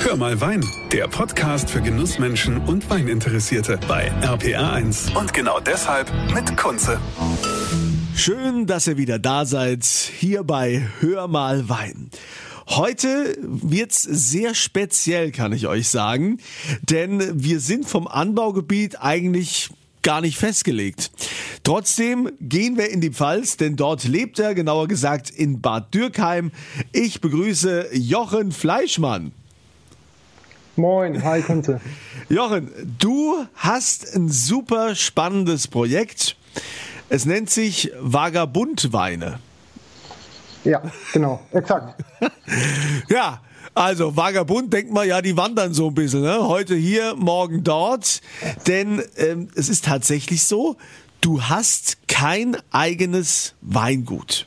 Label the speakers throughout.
Speaker 1: Hör mal Wein, der Podcast für Genussmenschen und Weininteressierte bei RPR1. Und genau deshalb mit Kunze.
Speaker 2: Schön, dass ihr wieder da seid, hier bei Hör mal Wein. Heute wird's sehr speziell, kann ich euch sagen, denn wir sind vom Anbaugebiet eigentlich gar nicht festgelegt. Trotzdem gehen wir in die Pfalz, denn dort lebt er, genauer gesagt in Bad Dürkheim. Ich begrüße Jochen Fleischmann.
Speaker 3: Moin, hi Kunze.
Speaker 2: Jochen, du hast ein super spannendes Projekt. Es nennt sich Vagabundweine.
Speaker 3: Ja, genau, exakt.
Speaker 2: ja, also Vagabund, denkt man ja, die wandern so ein bisschen. Ne? Heute hier, morgen dort. Denn ähm, es ist tatsächlich so, du hast kein eigenes Weingut.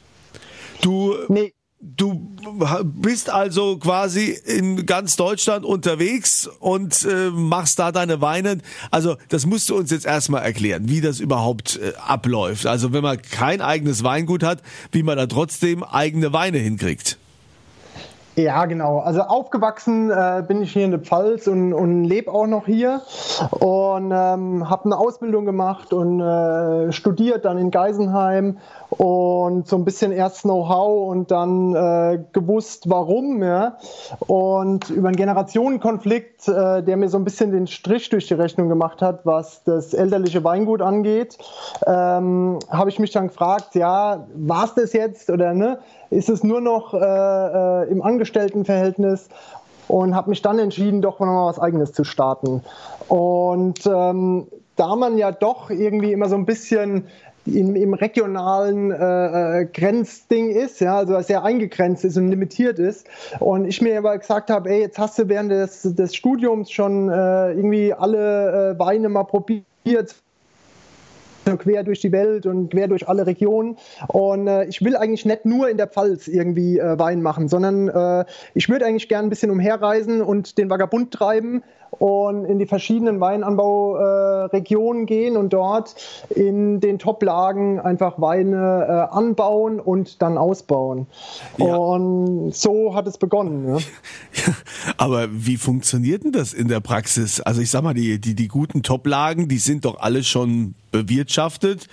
Speaker 2: Du nee. Du bist also quasi in ganz Deutschland unterwegs und äh, machst da deine Weine. Also das musst du uns jetzt erstmal erklären, wie das überhaupt äh, abläuft. Also wenn man kein eigenes Weingut hat, wie man da trotzdem eigene Weine hinkriegt.
Speaker 3: Ja, genau. Also aufgewachsen äh, bin ich hier in der Pfalz und, und lebe auch noch hier und ähm, habe eine Ausbildung gemacht und äh, studiert dann in Geisenheim und so ein bisschen erst Know-how und dann äh, gewusst, warum. Ja? Und über einen Generationenkonflikt, äh, der mir so ein bisschen den Strich durch die Rechnung gemacht hat, was das elterliche Weingut angeht, ähm, habe ich mich dann gefragt, ja, war es das jetzt oder ne? ist es nur noch äh, äh, im Angestelltenverhältnis und habe mich dann entschieden, doch mal was Eigenes zu starten. Und ähm, da man ja doch irgendwie immer so ein bisschen in, im regionalen äh, äh, Grenzding ist, ja, also sehr eingegrenzt ist und limitiert ist. Und ich mir aber gesagt habe, ey, jetzt hast du während des, des Studiums schon äh, irgendwie alle äh, Weine mal probiert, quer durch die Welt und quer durch alle Regionen. Und äh, ich will eigentlich nicht nur in der Pfalz irgendwie äh, Wein machen, sondern äh, ich würde eigentlich gerne ein bisschen umherreisen und den Vagabund treiben und in die verschiedenen Weinanbauregionen äh, gehen und dort in den Top-Lagen einfach Weine äh, anbauen und dann ausbauen. Ja. Und so hat es begonnen. Ja.
Speaker 2: aber wie funktioniert denn das in der Praxis? Also ich sag mal, die, die, die guten Top-Lagen, die sind doch alle schon bewirtschaftet.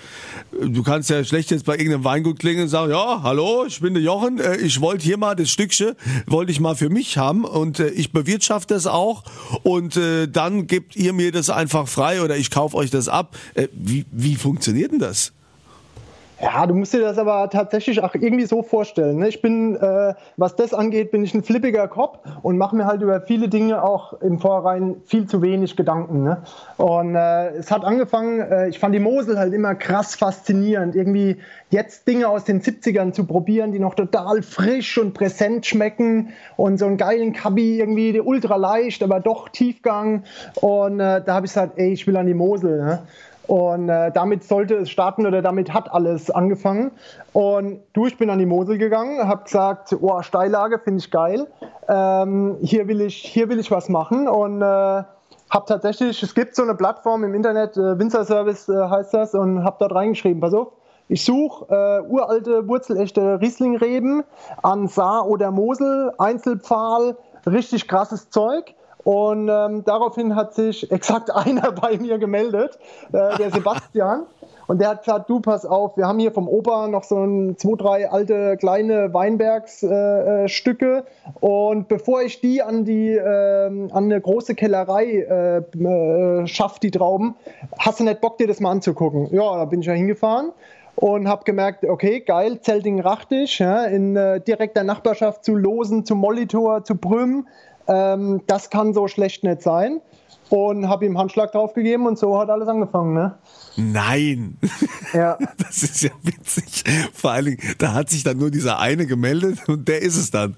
Speaker 2: Du kannst ja schlecht jetzt bei irgendeinem Weingut klingen und sagen, ja, hallo, ich bin der Jochen, äh, ich wollte hier mal das Stückchen, wollte ich mal für mich haben und äh, ich bewirtschafte es auch und äh, dann gebt ihr mir das einfach frei oder ich kaufe euch das ab. Wie, wie funktioniert denn das?
Speaker 3: Ja, du musst dir das aber tatsächlich auch irgendwie so vorstellen. Ne? Ich bin, äh, was das angeht, bin ich ein flippiger Kopf und mache mir halt über viele Dinge auch im Vorrein viel zu wenig Gedanken. Ne? Und äh, es hat angefangen, äh, ich fand die Mosel halt immer krass faszinierend. Irgendwie jetzt Dinge aus den 70ern zu probieren, die noch total frisch und präsent schmecken und so einen geilen Kabi irgendwie ultra leicht, aber doch Tiefgang. Und äh, da habe ich gesagt, ey, ich will an die Mosel. Ne? Und äh, damit sollte es starten oder damit hat alles angefangen. Und du, ich bin an die Mosel gegangen, habe gesagt, oh, Steillage finde ich geil. Ähm, hier, will ich, hier will ich was machen. Und äh, habe tatsächlich, es gibt so eine Plattform im Internet, äh, Winzer Service äh, heißt das, und habe dort reingeschrieben, pass auf, ich suche äh, uralte, wurzelechte Rieslingreben an Saar oder Mosel, Einzelpfahl, richtig krasses Zeug. Und ähm, daraufhin hat sich exakt einer bei mir gemeldet, äh, der Sebastian. Und der hat gesagt, du pass auf, wir haben hier vom Opa noch so ein, zwei, drei alte kleine Weinbergsstücke. Äh, äh und bevor ich die an die äh, an eine große Kellerei äh, äh, schaffe, die Trauben, hast du nicht Bock, dir das mal anzugucken? Ja, da bin ich ja hingefahren und habe gemerkt, okay, geil, Zelting-Rachtig, ja, in äh, direkter Nachbarschaft zu Losen, zu Molitor, zu Brüm ähm, das kann so schlecht nicht sein. Und habe ihm Handschlag draufgegeben und so hat alles angefangen, ne?
Speaker 2: Nein. Ja. Das ist ja witzig. Vor allen Dingen, da hat sich dann nur dieser eine gemeldet und der ist es dann.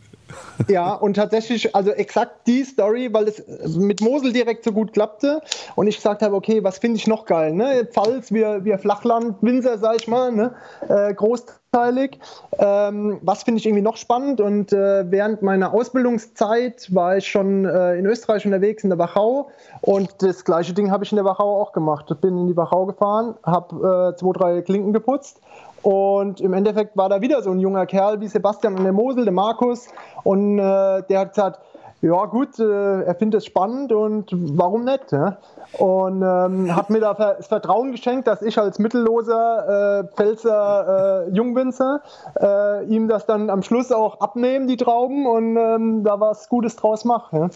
Speaker 3: Ja, und tatsächlich, also exakt die Story, weil es mit Mosel direkt so gut klappte und ich gesagt habe, okay, was finde ich noch geil, ne? Pfalz, wir, wir Flachland, Winzer, sag ich mal, ne? Äh, großteilig. Ähm, was finde ich irgendwie noch spannend und äh, während meiner Ausbildungszeit war ich schon äh, in Österreich unterwegs, in der Wachau und das gleiche Ding habe ich in der Wachau auch gemacht. Bin in die Wachau gefahren, habe äh, zwei, drei Klinken geputzt und im Endeffekt war da wieder so ein junger Kerl wie Sebastian an der Mosel, der Markus. Und äh, der hat gesagt, ja gut, äh, er findet es spannend und warum nicht? Ja? Und ähm, hat mir da das Vertrauen geschenkt, dass ich als mittelloser äh, Pfälzer äh, Jungwinzer äh, ihm das dann am Schluss auch abnehmen, die Trauben, und ähm, da was Gutes draus mache. Ja?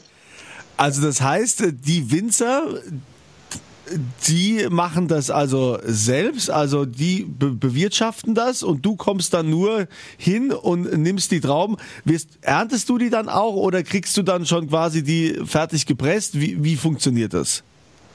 Speaker 2: Also das heißt, die Winzer, die machen das also selbst, also die be bewirtschaften das und du kommst dann nur hin und nimmst die Trauben. Wirst, erntest du die dann auch oder kriegst du dann schon quasi die fertig gepresst? Wie, wie funktioniert das?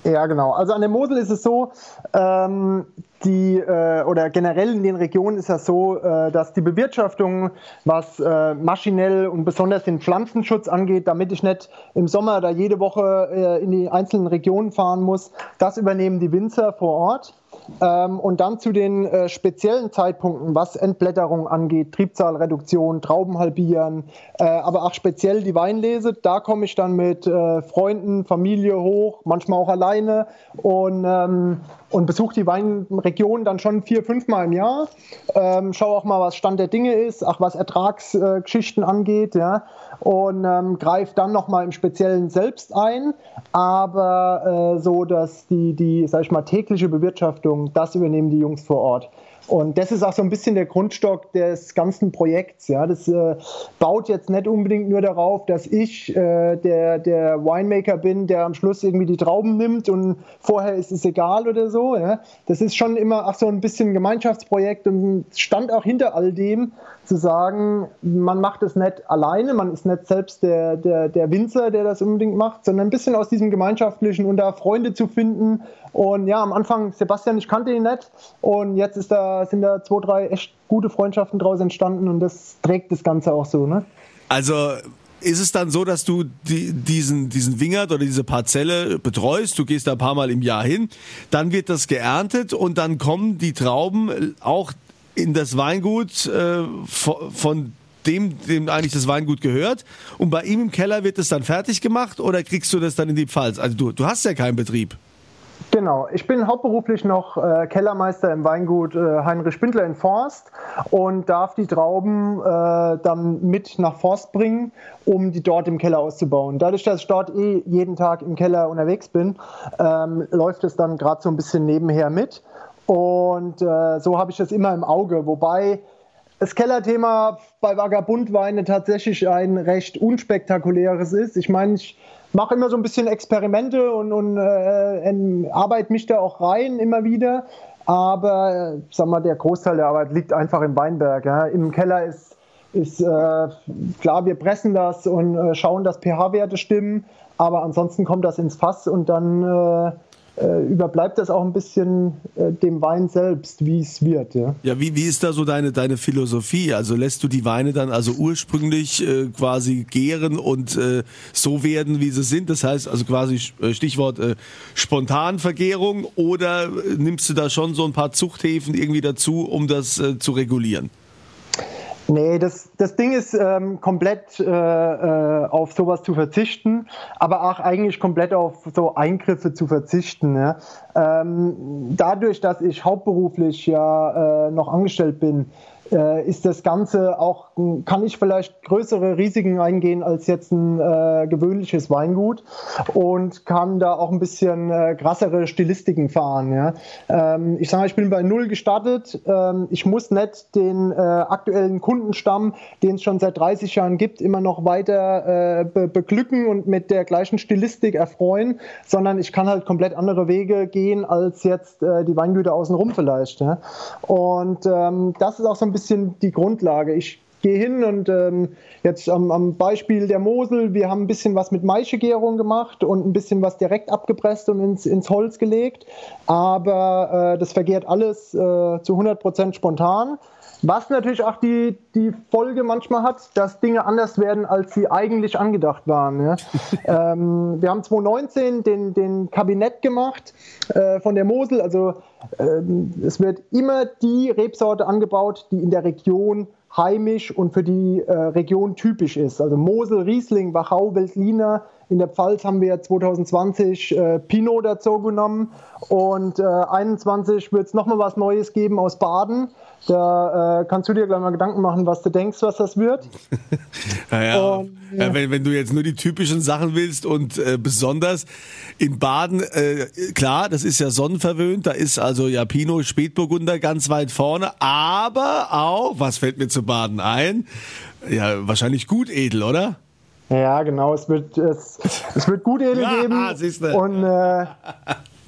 Speaker 3: Ja, genau. Also an der Mosel ist es so, ähm, die äh, oder generell in den Regionen ist das so, äh, dass die Bewirtschaftung, was äh, maschinell und besonders den Pflanzenschutz angeht, damit ich nicht im Sommer da jede Woche äh, in die einzelnen Regionen fahren muss, das übernehmen die Winzer vor Ort. Ähm, und dann zu den äh, speziellen Zeitpunkten, was Entblätterung angeht, Triebzahlreduktion, Trauben halbieren, äh, aber auch speziell die Weinlese, da komme ich dann mit äh, Freunden, Familie hoch, manchmal auch alleine und, ähm, und besuche die Weinregion dann schon vier, fünf Mal im Jahr. Ähm, schaue auch mal, was Stand der Dinge ist, auch was Ertragsgeschichten angeht, ja, und ähm, greife dann nochmal im Speziellen selbst ein, aber äh, so, dass die, die, sag ich mal, tägliche Bewirtschaftung das übernehmen die Jungs vor Ort. Und das ist auch so ein bisschen der Grundstock des ganzen Projekts. Ja, das äh, baut jetzt nicht unbedingt nur darauf, dass ich äh, der, der Winemaker bin, der am Schluss irgendwie die Trauben nimmt und vorher ist es egal oder so. Ja. Das ist schon immer auch so ein bisschen ein Gemeinschaftsprojekt und stand auch hinter all dem zu sagen, man macht es nicht alleine, man ist nicht selbst der, der, der Winzer, der das unbedingt macht, sondern ein bisschen aus diesem Gemeinschaftlichen und da Freunde zu finden. Und ja, am Anfang, Sebastian, ich kannte ihn nicht und jetzt ist da, sind da zwei, drei echt gute Freundschaften draus entstanden und das trägt das Ganze auch so. Ne?
Speaker 2: Also ist es dann so, dass du die, diesen, diesen Wingert oder diese Parzelle betreust? Du gehst da ein paar Mal im Jahr hin, dann wird das geerntet und dann kommen die Trauben auch in das Weingut äh, von dem, dem eigentlich das Weingut gehört. Und bei ihm im Keller wird es dann fertig gemacht oder kriegst du das dann in die Pfalz? Also du, du hast ja keinen Betrieb.
Speaker 3: Genau, ich bin hauptberuflich noch äh, Kellermeister im Weingut äh, Heinrich Spindler in Forst und darf die Trauben äh, dann mit nach Forst bringen, um die dort im Keller auszubauen. Dadurch, dass ich dort eh jeden Tag im Keller unterwegs bin, ähm, läuft es dann gerade so ein bisschen nebenher mit. Und äh, so habe ich das immer im Auge. Wobei das Kellerthema bei Vagabundweine tatsächlich ein recht unspektakuläres ist. Ich meine, ich mache immer so ein bisschen Experimente und, und äh, arbeite mich da auch rein immer wieder. Aber äh, sag mal, der Großteil der Arbeit liegt einfach im Weinberg. Ja. Im Keller ist, ist äh, klar, wir pressen das und äh, schauen, dass pH-Werte stimmen. Aber ansonsten kommt das ins Fass und dann äh, überbleibt das auch ein bisschen äh, dem Wein selbst, wie es wird. Ja,
Speaker 2: ja wie, wie ist da so deine, deine Philosophie? Also lässt du die Weine dann also ursprünglich äh, quasi gären und äh, so werden, wie sie sind? Das heißt also quasi äh, Stichwort äh, Spontanvergärung oder äh, nimmst du da schon so ein paar Zuchthäfen irgendwie dazu, um das äh, zu regulieren?
Speaker 3: Nee, das, das Ding ist ähm, komplett äh, äh, auf sowas zu verzichten, aber auch eigentlich komplett auf so Eingriffe zu verzichten. Ja. Ähm, dadurch, dass ich hauptberuflich ja äh, noch angestellt bin, ist das Ganze auch, kann ich vielleicht größere Risiken eingehen als jetzt ein äh, gewöhnliches Weingut und kann da auch ein bisschen äh, krassere Stilistiken fahren. Ja. Ähm, ich sage, ich bin bei Null gestartet. Ähm, ich muss nicht den äh, aktuellen Kundenstamm, den es schon seit 30 Jahren gibt, immer noch weiter äh, be beglücken und mit der gleichen Stilistik erfreuen, sondern ich kann halt komplett andere Wege gehen als jetzt äh, die Weingüter außenrum vielleicht. Ja. Und ähm, das ist auch so ein bisschen bisschen die Grundlage. Ich gehe hin und ähm, jetzt am, am, Beispiel der Mosel, wir haben ein bisschen was mit Maischegärung gemacht und ein bisschen was direkt abgepresst und ins, ins Holz gelegt, aber äh, das vergärt alles äh, zu 100% spontan. Was natürlich auch die, die Folge manchmal hat, dass Dinge anders werden, als sie eigentlich angedacht waren. Ja. ähm, wir haben 2019 den, den Kabinett gemacht äh, von der Mosel. Also ähm, es wird immer die Rebsorte angebaut, die in der Region heimisch und für die äh, Region typisch ist. Also Mosel, Riesling, Wachau, Veltliner. In der Pfalz haben wir 2020 äh, Pinot dazu genommen und äh, 21 wird es nochmal was Neues geben aus Baden. Da äh, kannst du dir gleich mal Gedanken machen, was du denkst, was das wird.
Speaker 2: naja, und, ja. wenn, wenn, du jetzt nur die typischen Sachen willst und äh, besonders in Baden, äh, klar, das ist ja sonnenverwöhnt, da ist also ja Pinot Spätburgunder ganz weit vorne, aber auch, was fällt mir zu Baden ein? Ja, wahrscheinlich gut edel, oder?
Speaker 3: Ja, genau, es wird, es, es wird gut edel geben. Und äh,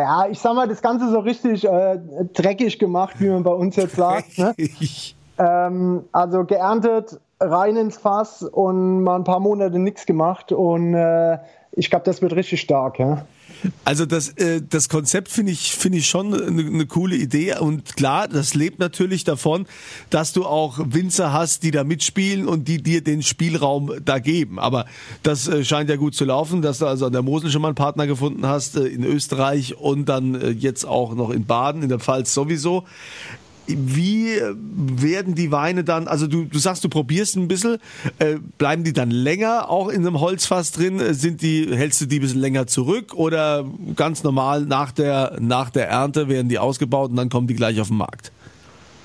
Speaker 3: ja, ich sag mal, das Ganze so richtig äh, dreckig gemacht, wie man bei uns jetzt sagt. Ne? ähm, also geerntet, rein ins Fass und mal ein paar Monate nichts gemacht. Und äh, ich glaube, das wird richtig stark. Ja?
Speaker 2: Also das, äh, das Konzept finde ich, finde ich schon eine, eine coole Idee und klar, das lebt natürlich davon, dass du auch Winzer hast, die da mitspielen und die dir den Spielraum da geben. Aber das äh, scheint ja gut zu laufen, dass du also an der Mosel schon mal einen Partner gefunden hast, äh, in Österreich und dann äh, jetzt auch noch in Baden, in der Pfalz sowieso. Wie werden die Weine dann, also du, du sagst, du probierst ein bisschen, äh, bleiben die dann länger auch in einem Holzfass drin? Sind die, hältst du die ein bisschen länger zurück oder ganz normal nach der, nach der Ernte werden die ausgebaut und dann kommen die gleich auf den Markt?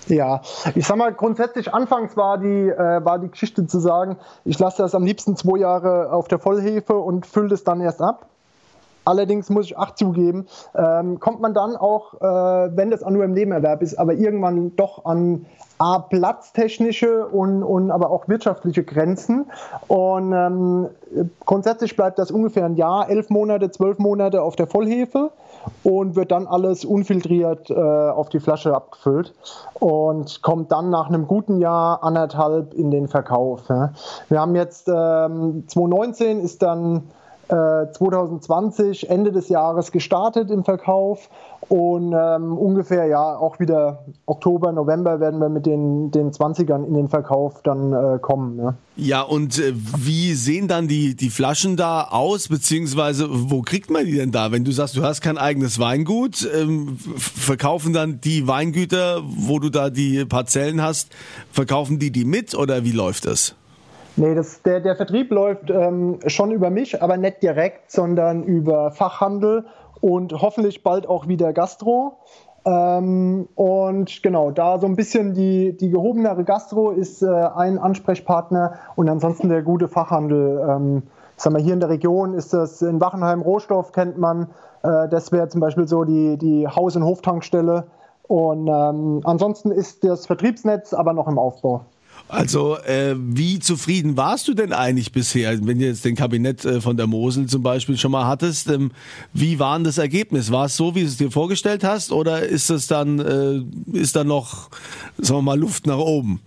Speaker 3: Ja, ich sag mal, grundsätzlich anfangs war die, äh, war die Geschichte zu sagen, ich lasse das am liebsten zwei Jahre auf der Vollhefe und fülle das dann erst ab. Allerdings muss ich auch zugeben, ähm, kommt man dann auch, äh, wenn das nur im Nebenerwerb ist, aber irgendwann doch an A, platztechnische und, und aber auch wirtschaftliche Grenzen. Und ähm, grundsätzlich bleibt das ungefähr ein Jahr, elf Monate, zwölf Monate auf der Vollhefe und wird dann alles unfiltriert äh, auf die Flasche abgefüllt und kommt dann nach einem guten Jahr anderthalb in den Verkauf. Ja. Wir haben jetzt ähm, 2019 ist dann 2020 äh, Ende des Jahres gestartet im Verkauf und ähm, ungefähr ja auch wieder Oktober, November werden wir mit den, den 20ern in den Verkauf dann äh, kommen.
Speaker 2: Ja, ja und äh, wie sehen dann die, die Flaschen da aus, beziehungsweise wo kriegt man die denn da? Wenn du sagst, du hast kein eigenes Weingut, ähm, verkaufen dann die Weingüter, wo du da die Parzellen hast, verkaufen die die mit oder wie läuft das?
Speaker 3: Nee, das, der, der Vertrieb läuft ähm, schon über mich, aber nicht direkt, sondern über Fachhandel und hoffentlich bald auch wieder Gastro. Ähm, und genau, da so ein bisschen die, die gehobenere Gastro ist äh, ein Ansprechpartner und ansonsten der gute Fachhandel. Ähm, ich sag mal, hier in der Region ist das in Wachenheim Rohstoff, kennt man. Äh, das wäre zum Beispiel so die, die Haus- und Hoftankstelle. Und ähm, ansonsten ist das Vertriebsnetz aber noch im Aufbau.
Speaker 2: Also, äh, wie zufrieden warst du denn eigentlich bisher, wenn du jetzt den Kabinett äh, von der Mosel zum Beispiel schon mal hattest? Ähm, wie war denn das Ergebnis? War es so, wie du es dir vorgestellt hast, oder ist es dann, äh, ist da noch, sagen wir mal, Luft nach oben?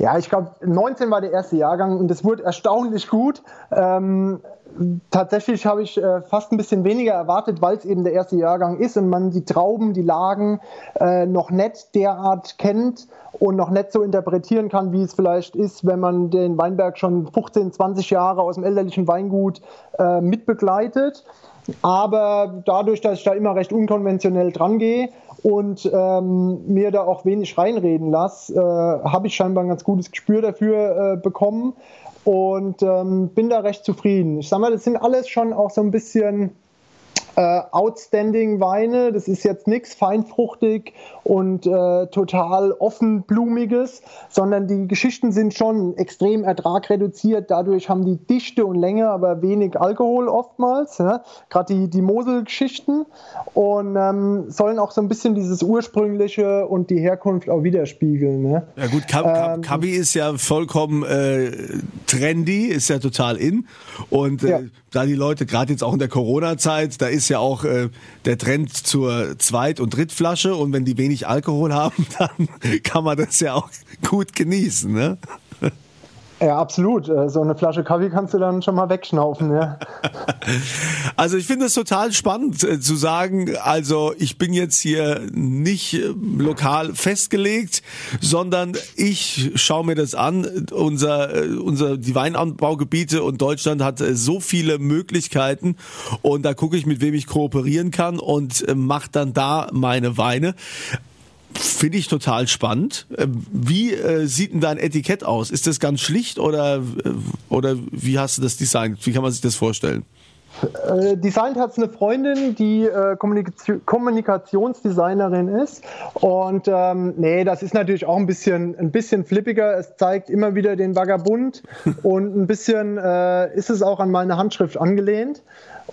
Speaker 3: Ja, ich glaube, 19 war der erste Jahrgang und es wurde erstaunlich gut. Ähm, tatsächlich habe ich äh, fast ein bisschen weniger erwartet, weil es eben der erste Jahrgang ist und man die Trauben, die Lagen äh, noch nicht derart kennt und noch nicht so interpretieren kann, wie es vielleicht ist, wenn man den Weinberg schon 15, 20 Jahre aus dem elterlichen Weingut äh, mitbegleitet. Aber dadurch, dass ich da immer recht unkonventionell dran gehe und ähm, mir da auch wenig reinreden lasse, äh, habe ich scheinbar ein ganz gutes Gespür dafür äh, bekommen und ähm, bin da recht zufrieden. Ich sag mal, das sind alles schon auch so ein bisschen äh, outstanding Weine. Das ist jetzt nichts feinfruchtig und äh, total offenblumiges, sondern die Geschichten sind schon extrem ertragreduziert. Dadurch haben die Dichte und Länge, aber wenig Alkohol oftmals. Ja? Gerade die, die Mosel-Geschichten und ähm, sollen auch so ein bisschen dieses ursprüngliche und die Herkunft auch widerspiegeln. Ne?
Speaker 2: Ja gut, Kabi ähm, ist ja vollkommen äh, trendy, ist ja total in und äh, ja. Da die Leute gerade jetzt auch in der Corona-Zeit, da ist ja auch äh, der Trend zur Zweit- und Drittflasche und wenn die wenig Alkohol haben, dann kann man das ja auch gut genießen, ne?
Speaker 3: Ja, absolut. Äh, so eine Flasche Kaffee kannst du dann schon mal wegschnaufen, ja.
Speaker 2: Also ich finde es total spannend äh, zu sagen, also ich bin jetzt hier nicht äh, lokal festgelegt, sondern ich schaue mir das an. Unser, unser, die Weinanbaugebiete und Deutschland hat so viele Möglichkeiten und da gucke ich, mit wem ich kooperieren kann und mache dann da meine Weine. Finde ich total spannend. Ähm, wie äh, sieht denn dein Etikett aus? Ist das ganz schlicht oder, äh, oder wie hast du das designt? Wie kann man sich das vorstellen?
Speaker 3: Äh, designt hat es eine Freundin, die äh, Kommunikation, Kommunikationsdesignerin ist. Und ähm, nee, das ist natürlich auch ein bisschen, ein bisschen flippiger. Es zeigt immer wieder den Vagabund und ein bisschen äh, ist es auch an meine Handschrift angelehnt.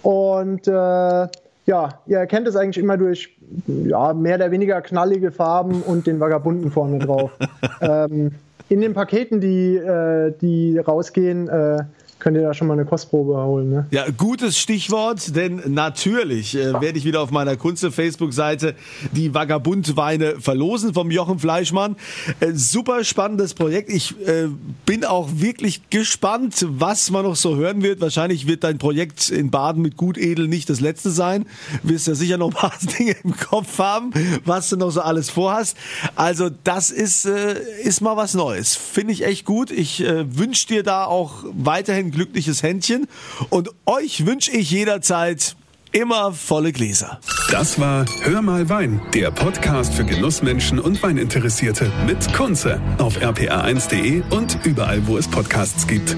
Speaker 3: Und äh, ja, ihr erkennt es eigentlich immer durch ja, mehr oder weniger knallige Farben und den Vagabunden vorne drauf. ähm, in den Paketen, die, äh, die rausgehen, äh, könnt ihr da schon mal eine Kostprobe holen. Ne?
Speaker 2: Ja, gutes Stichwort, denn natürlich äh, werde ich wieder auf meiner Kunze-Facebook-Seite die Vagabundweine verlosen vom Jochen Fleischmann. Äh, super spannendes Projekt. Ich äh, bin auch wirklich gespannt, was man noch so hören wird. Wahrscheinlich wird dein Projekt in Baden mit Gutedel nicht das letzte sein. Du wirst ja sicher noch ein paar Dinge im Kopf haben, was du noch so alles vorhast. Also das ist, äh, ist mal was Neues. Finde ich echt gut. Ich äh, wünsche dir da auch weiterhin ein glückliches Händchen und euch wünsche ich jederzeit immer volle Gläser.
Speaker 1: Das war Hör mal Wein, der Podcast für Genussmenschen und Weininteressierte mit Kunze auf rpa1.de und überall, wo es Podcasts gibt.